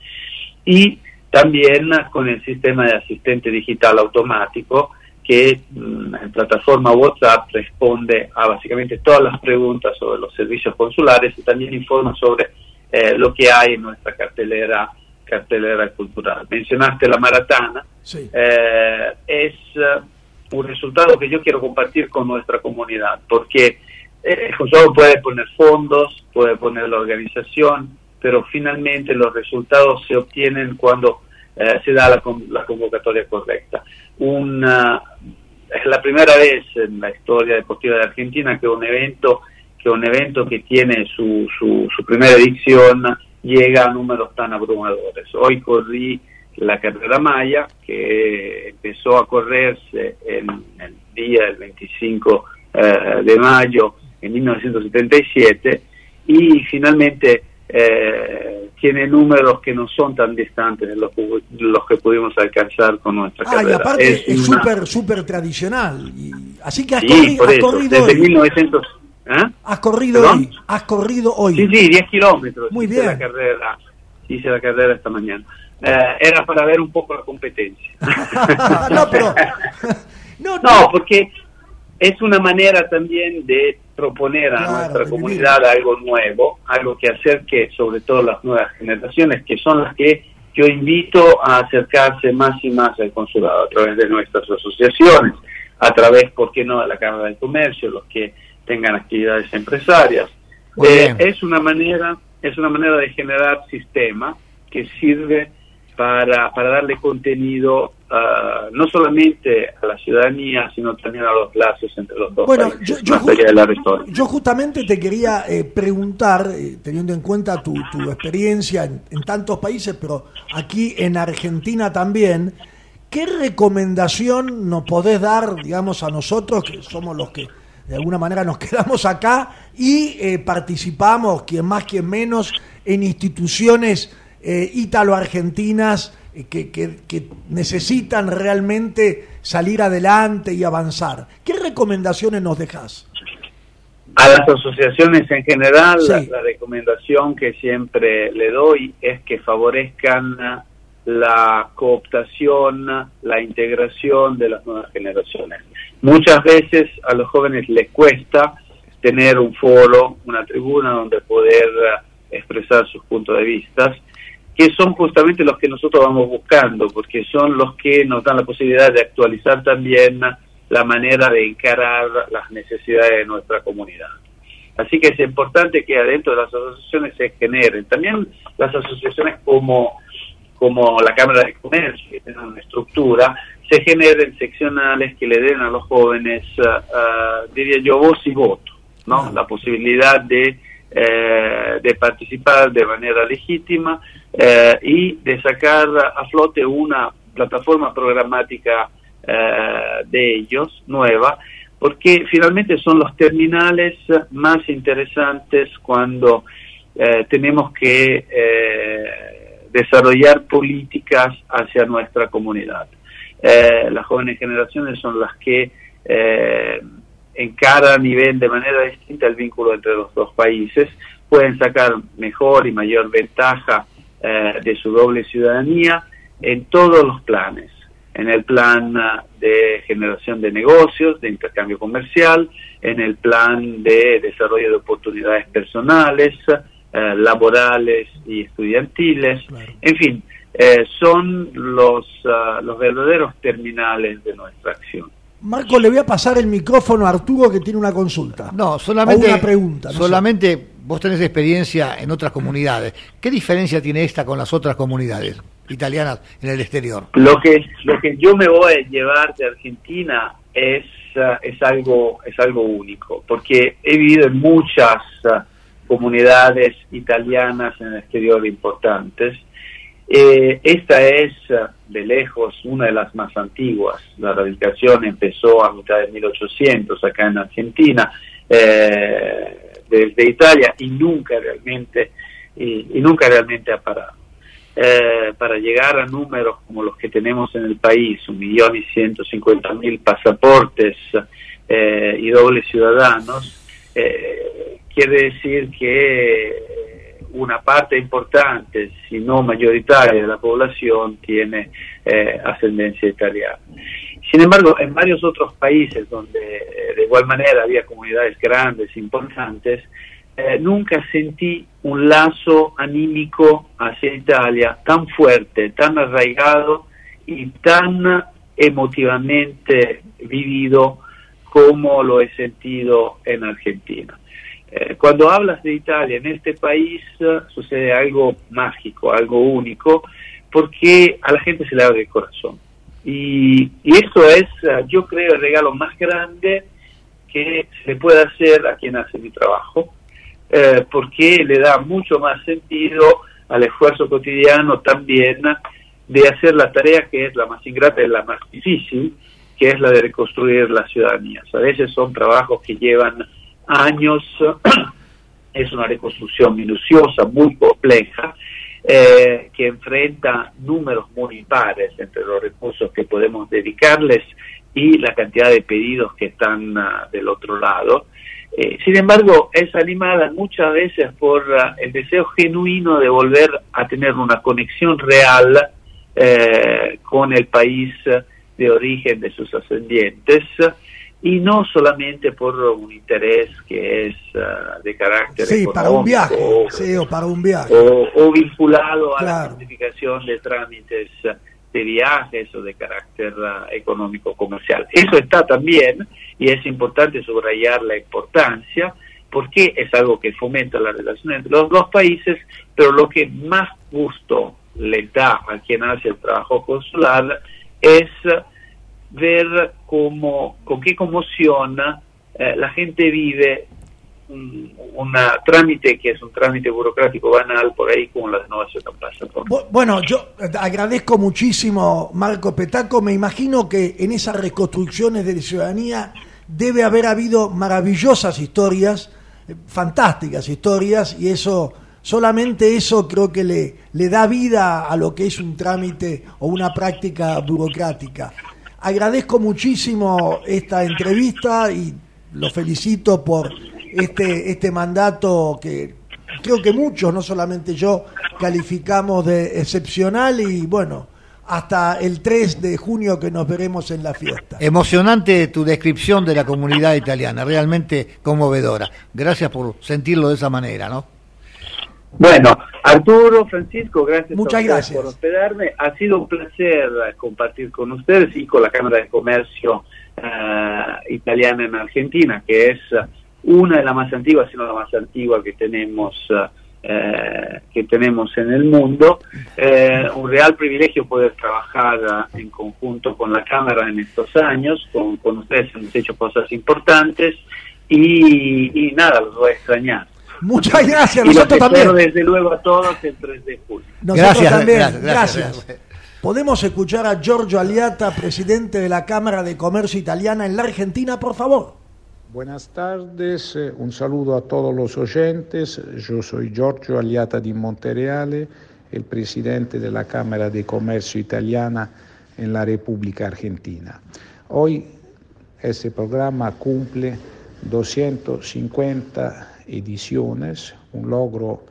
y también con el sistema de asistente digital automático que mm, en plataforma WhatsApp responde a básicamente todas las preguntas sobre los servicios consulares y también informa sobre eh, lo que hay en nuestra cartelera cartelera cultural. Mencionaste la maratana, Sí. eh, es eh, un resultado que yo quiero compartir con nuestra comunidad, porque eh, el consulado puede poner fondos, puede poner la organización, pero finalmente los resultados se obtienen cuando eh, se da la, la convocatoria correcta. Una, es la primera vez en la historia deportiva de Argentina que un evento que un evento que tiene su, su, su primera edición llega a números tan abrumadores. Hoy corrí la carrera Maya, que empezó a correrse en el día del 25 eh, de mayo en 1977 y finalmente eh, tiene números que no son tan distantes de los, que- los que pudimos alcanzar con nuestra Ah, y carrera. aparte es una- súper, súper tradicional. Y- así que has, Sí, corri- por has eso, corrido desde hoy. 1900... ¿eh? Has corrido ¿Perdón? hoy. Has corrido hoy. Sí, sí, 10 kilómetros. Muy hice bien. La carrera, hice la carrera esta mañana. Eh, era para ver un poco la competencia. no, pero. no, No, porque es una manera también de proponer a Claro, nuestra comunidad algo nuevo, algo que acerque sobre todo las nuevas generaciones, que son las que yo invito a acercarse más y más al consulado a través de nuestras asociaciones, a través, ¿por qué no?, de la Cámara de Comercio, los que tengan actividades empresarias. Eh, es una manera, es una manera de generar sistema que sirve para, para darle contenido ah, no solamente a la ciudadanía, sino también a los lazos entre los dos Bueno, países, yo, yo más allá ju- de la retórica. yo justamente te quería eh, preguntar, eh, teniendo en cuenta tu, tu experiencia en, en tantos países, pero aquí en Argentina también, ¿qué recomendación nos podés dar, digamos, a nosotros, que somos los que de alguna manera nos quedamos acá y eh, participamos, quien más, quien menos, en instituciones eh, ítalo-argentinas eh, que, que- que necesitan realmente salir adelante y avanzar. ¿Qué recomendaciones nos dejas? A las asociaciones en general, Sí. la, la recomendación que siempre le doy es que favorezcan la cooptación, la integración de las nuevas generaciones. Muchas veces a los jóvenes les cuesta tener un foro, una tribuna donde poder expresar sus puntos de vista, que son justamente los que nosotros vamos buscando, porque son los que nos dan la posibilidad de actualizar también la manera de encarar las necesidades de nuestra comunidad. Así que es importante que adentro de las asociaciones se generen. También las asociaciones como, como la Cámara de Comercio, que tienen una estructura, se generen seccionales que le den a los jóvenes, ah, diría yo, voz y voto, ¿no? La posibilidad de, eh, de participar de manera legítima eh, y de sacar a flote una plataforma programática eh, de ellos, nueva, porque finalmente son los terminales más interesantes cuando eh, tenemos que desarrollar políticas hacia nuestra comunidad. eh, las jóvenes generaciones son las que encaran y ven de manera distinta el vínculo entre los dos países, pueden sacar mejor y mayor ventaja eh, de su doble ciudadanía en todos los planes, en el plan de generación de negocios, de intercambio comercial, en el plan de desarrollo de oportunidades personales, eh, laborales y estudiantiles, en fin, eh, son los, ah, los verdaderos terminales de nuestra acción. Marco, le voy a pasar el micrófono a Arturo que tiene una consulta. No, solamente una pregunta. solamente vos tenés experiencia en otras comunidades. ¿Qué diferencia tiene esta con las otras comunidades italianas en el exterior? Lo que lo que yo me voy a llevar de Argentina es ah, es algo es algo único, porque he vivido en muchas ah, comunidades italianas en el exterior importantes eh, esta es eh, de lejos una de las más antiguas. La radicación empezó a mitad de 1800 acá en Argentina, eh, desde Italia y nunca realmente y, nunca realmente ha parado. para llegar a números como los que tenemos en el país, un millón y ciento cincuenta mil pasaportes y dobles ciudadanos, quiere decir que una parte importante, si no mayoritaria, de la población tiene eh, ascendencia italiana. Sin embargo, en varios otros países donde eh, de igual manera había comunidades grandes, importantes, eh, nunca sentí un lazo anímico hacia Italia tan fuerte, tan arraigado y tan emotivamente vivido como lo he sentido en Argentina. Eh, cuando hablas de Italia en este país eh, sucede algo mágico, algo único, porque a la gente se le abre el corazón. Y, y eso es, eh, yo creo, el regalo más grande que se le puede hacer a quien hace mi trabajo, porque le da mucho más sentido al esfuerzo cotidiano también de hacer la tarea que es la más ingrata y la más difícil, que es la de reconstruir las ciudadanías. A veces son trabajos que llevan años. Es una reconstrucción minuciosa, muy compleja, eh, que enfrenta números muy impares entre los recursos que podemos dedicarles y la cantidad de pedidos que están ah, del otro lado. Eh, sin embargo, es animada muchas veces por ah, el deseo genuino de volver a tener una conexión real eh, con el país de origen de sus ascendientes y no solamente por un interés que es uh, de carácter sí, para un viaje, o, sí, o para un viaje. O, o vinculado a la simplificación de trámites de viajes o de carácter uh, económico comercial. Eso está también y es importante subrayar la importancia porque es algo que fomenta la relación entre los dos países, pero lo que más gusto le da a quien hace el trabajo consular es ver cómo, con qué conmoción eh, la gente vive un trámite que es un trámite burocrático banal por ahí como la renovación de un pasaporte. Bueno, yo agradezco muchísimo Marco Petaco, me imagino que en esas reconstrucciones de ciudadanía debe haber habido maravillosas historias, eh, fantásticas historias, y eso, solamente eso creo que le, le da vida a lo que es un trámite o una práctica burocrática. Agradezco muchísimo esta entrevista y lo felicito por este, este mandato que creo que muchos, no solamente yo, calificamos de excepcional y bueno, hasta el 3 de junio que nos veremos en la fiesta. Emocionante tu descripción de la comunidad italiana, realmente conmovedora. Gracias por sentirlo de esa manera, ¿no? Bueno, Arturo, Francisco, gracias, Muchas gracias. por hospedarme. Ha sido un placer eh, compartir con ustedes y con la Cámara de Comercio eh, Italiana en Argentina, que es eh, una de las más antiguas, sino la más antigua que tenemos. que tenemos en el mundo. un real privilegio poder trabajar en conjunto con la Cámara en estos años, con, con ustedes hemos hecho cosas importantes y, y nada, los voy a extrañar. Muchas gracias, y nosotros también. desde luego a todos el 3 de julio. gracias, también, gracias, Podemos escuchar a Giorgio Aliata, presidente de la Cámara de Comercio Italiana en la Argentina, por favor. Buenas tardes, eh, un saludo a todos los oyentes. Yo soy Giorgio Aliata di Montereale, el presidente de la Cámara de Comercio Italiana en la República Argentina. Hoy este programa cumple 250 ediciones, un logro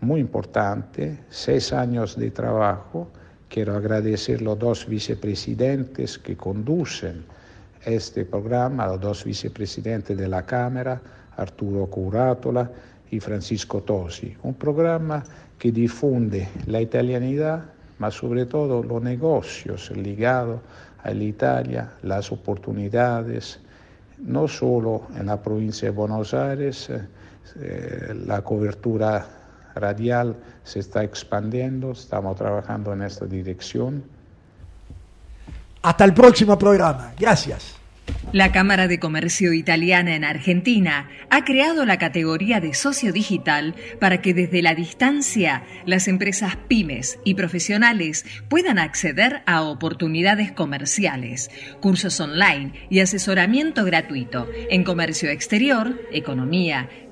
muy importante, seis años de trabajo. Quiero agradecer a los dos vicepresidentes que conducen este programa, los dos vicepresidentes de la Cámara, Arturo Curatola y Francisco Tosi. Un programa que difunde la italianidad, pero sobre todo los negocios ligados a la Italia, las oportunidades, no solo en la provincia de Buenos Aires, eh, la cobertura radial se está expandiendo, estamos trabajando en esta dirección. Hasta el próximo programa. Gracias. La Cámara de Comercio Italiana en Argentina ha creado la categoría de socio digital para que desde la distancia las empresas pymes y profesionales puedan acceder a oportunidades comerciales, cursos online y asesoramiento gratuito en comercio exterior, economía,